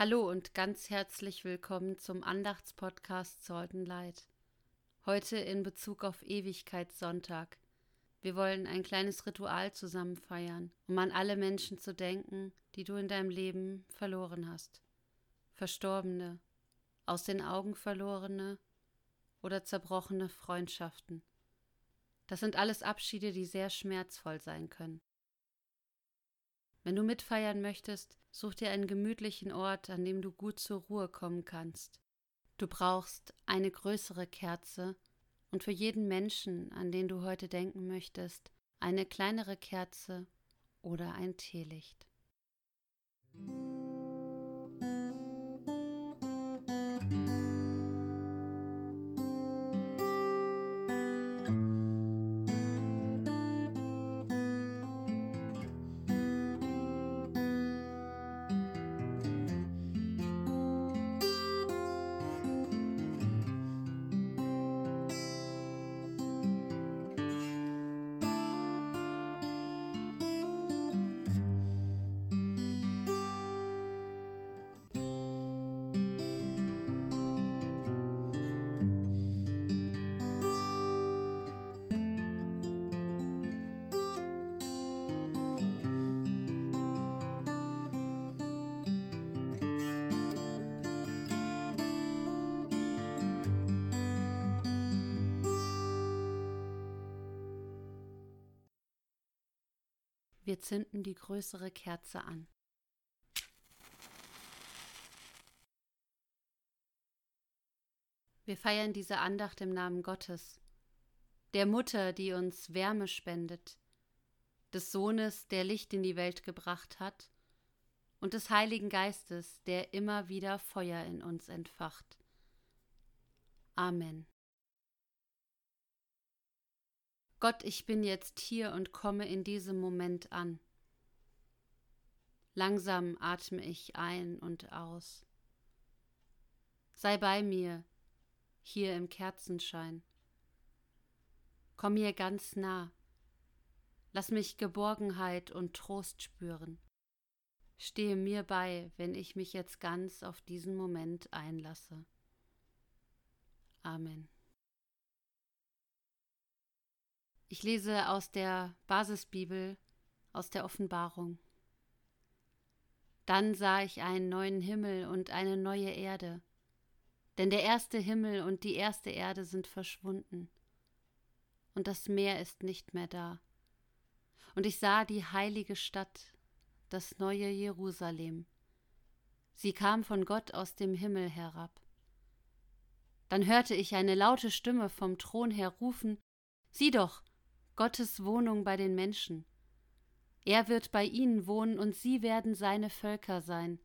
Hallo und ganz herzlich willkommen zum Andachtspodcast Sortenleid. Heute in Bezug auf Ewigkeitssonntag. Wir wollen ein kleines Ritual zusammen feiern, um an alle Menschen zu denken, die du in deinem Leben verloren hast. Verstorbene, aus den Augen verlorene oder zerbrochene Freundschaften. Das sind alles Abschiede, die sehr schmerzvoll sein können. Wenn du mitfeiern möchtest, such dir einen gemütlichen Ort, an dem du gut zur Ruhe kommen kannst. Du brauchst eine größere Kerze und für jeden Menschen, an den du heute denken möchtest, eine kleinere Kerze oder ein Teelicht. Wir zünden die größere Kerze an. Wir feiern diese Andacht im Namen Gottes, der Mutter, die uns Wärme spendet, des Sohnes, der Licht in die Welt gebracht hat, und des Heiligen Geistes, der immer wieder Feuer in uns entfacht. Amen. Gott, ich bin jetzt hier und komme in diesem Moment an. Langsam atme ich ein und aus. Sei bei mir, hier im Kerzenschein. Komm mir ganz nah. Lass mich Geborgenheit und Trost spüren. Stehe mir bei, wenn ich mich jetzt ganz auf diesen Moment einlasse. Amen. Ich lese aus der Basisbibel, aus der Offenbarung. Dann sah ich einen neuen Himmel und eine neue Erde, denn der erste Himmel und die erste Erde sind verschwunden, und das Meer ist nicht mehr da. Und ich sah die heilige Stadt, das neue Jerusalem. Sie kam von Gott aus dem Himmel herab. Dann hörte ich eine laute Stimme vom Thron her rufen Sieh doch, Gottes Wohnung bei den Menschen. Er wird bei ihnen wohnen und sie werden seine Völker sein.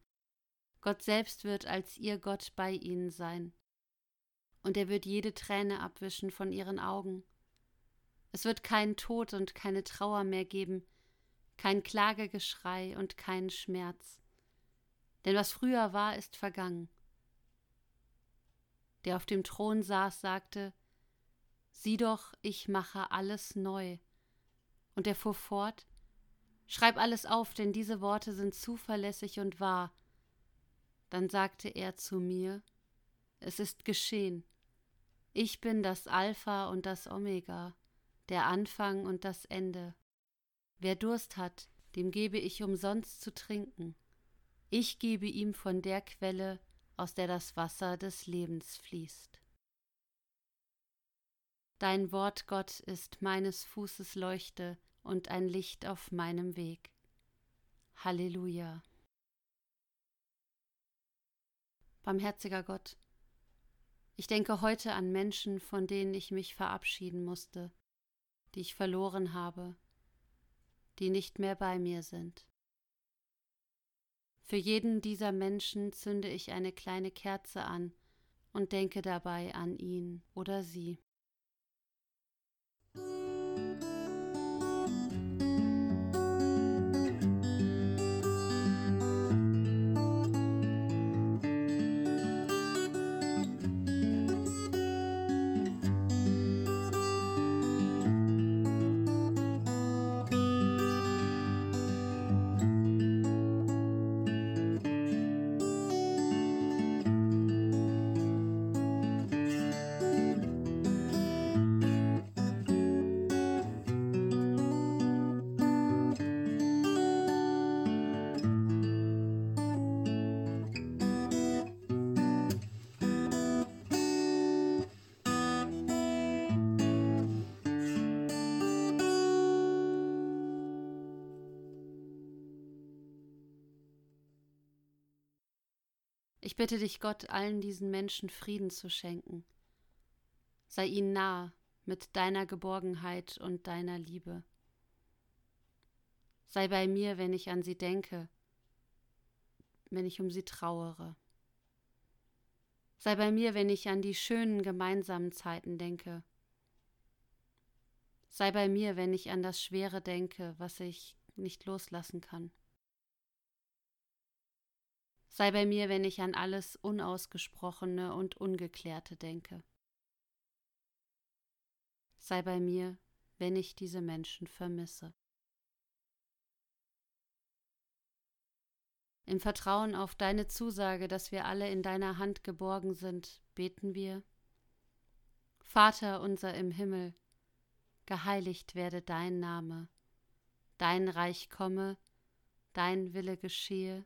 Gott selbst wird als ihr Gott bei ihnen sein. Und er wird jede Träne abwischen von ihren Augen. Es wird keinen Tod und keine Trauer mehr geben, kein Klagegeschrei und keinen Schmerz. Denn was früher war, ist vergangen. Der auf dem Thron saß, sagte, Sieh doch, ich mache alles neu. Und er fuhr fort Schreib alles auf, denn diese Worte sind zuverlässig und wahr. Dann sagte er zu mir Es ist geschehen. Ich bin das Alpha und das Omega, der Anfang und das Ende. Wer Durst hat, dem gebe ich umsonst zu trinken. Ich gebe ihm von der Quelle, aus der das Wasser des Lebens fließt. Dein Wort, Gott, ist meines Fußes Leuchte und ein Licht auf meinem Weg. Halleluja. Barmherziger Gott, ich denke heute an Menschen, von denen ich mich verabschieden musste, die ich verloren habe, die nicht mehr bei mir sind. Für jeden dieser Menschen zünde ich eine kleine Kerze an und denke dabei an ihn oder sie. Ich bitte dich, Gott, allen diesen Menschen Frieden zu schenken. Sei ihnen nah mit deiner Geborgenheit und deiner Liebe. Sei bei mir, wenn ich an sie denke, wenn ich um sie trauere. Sei bei mir, wenn ich an die schönen gemeinsamen Zeiten denke. Sei bei mir, wenn ich an das Schwere denke, was ich nicht loslassen kann. Sei bei mir, wenn ich an alles Unausgesprochene und Ungeklärte denke. Sei bei mir, wenn ich diese Menschen vermisse. Im Vertrauen auf deine Zusage, dass wir alle in deiner Hand geborgen sind, beten wir. Vater unser im Himmel, geheiligt werde dein Name, dein Reich komme, dein Wille geschehe,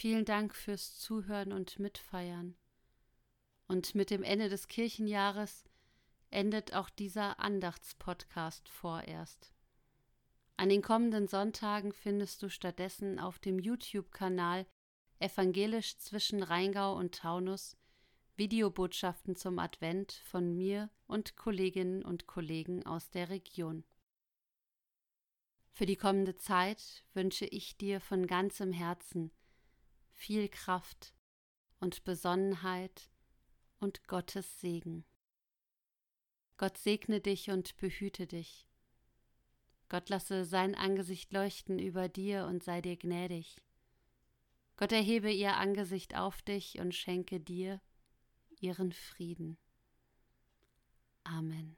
Vielen Dank fürs Zuhören und Mitfeiern. Und mit dem Ende des Kirchenjahres endet auch dieser Andachtspodcast vorerst. An den kommenden Sonntagen findest du stattdessen auf dem YouTube-Kanal Evangelisch zwischen Rheingau und Taunus Videobotschaften zum Advent von mir und Kolleginnen und Kollegen aus der Region. Für die kommende Zeit wünsche ich dir von ganzem Herzen viel Kraft und Besonnenheit und Gottes Segen. Gott segne dich und behüte dich. Gott lasse sein Angesicht leuchten über dir und sei dir gnädig. Gott erhebe ihr Angesicht auf dich und schenke dir ihren Frieden. Amen.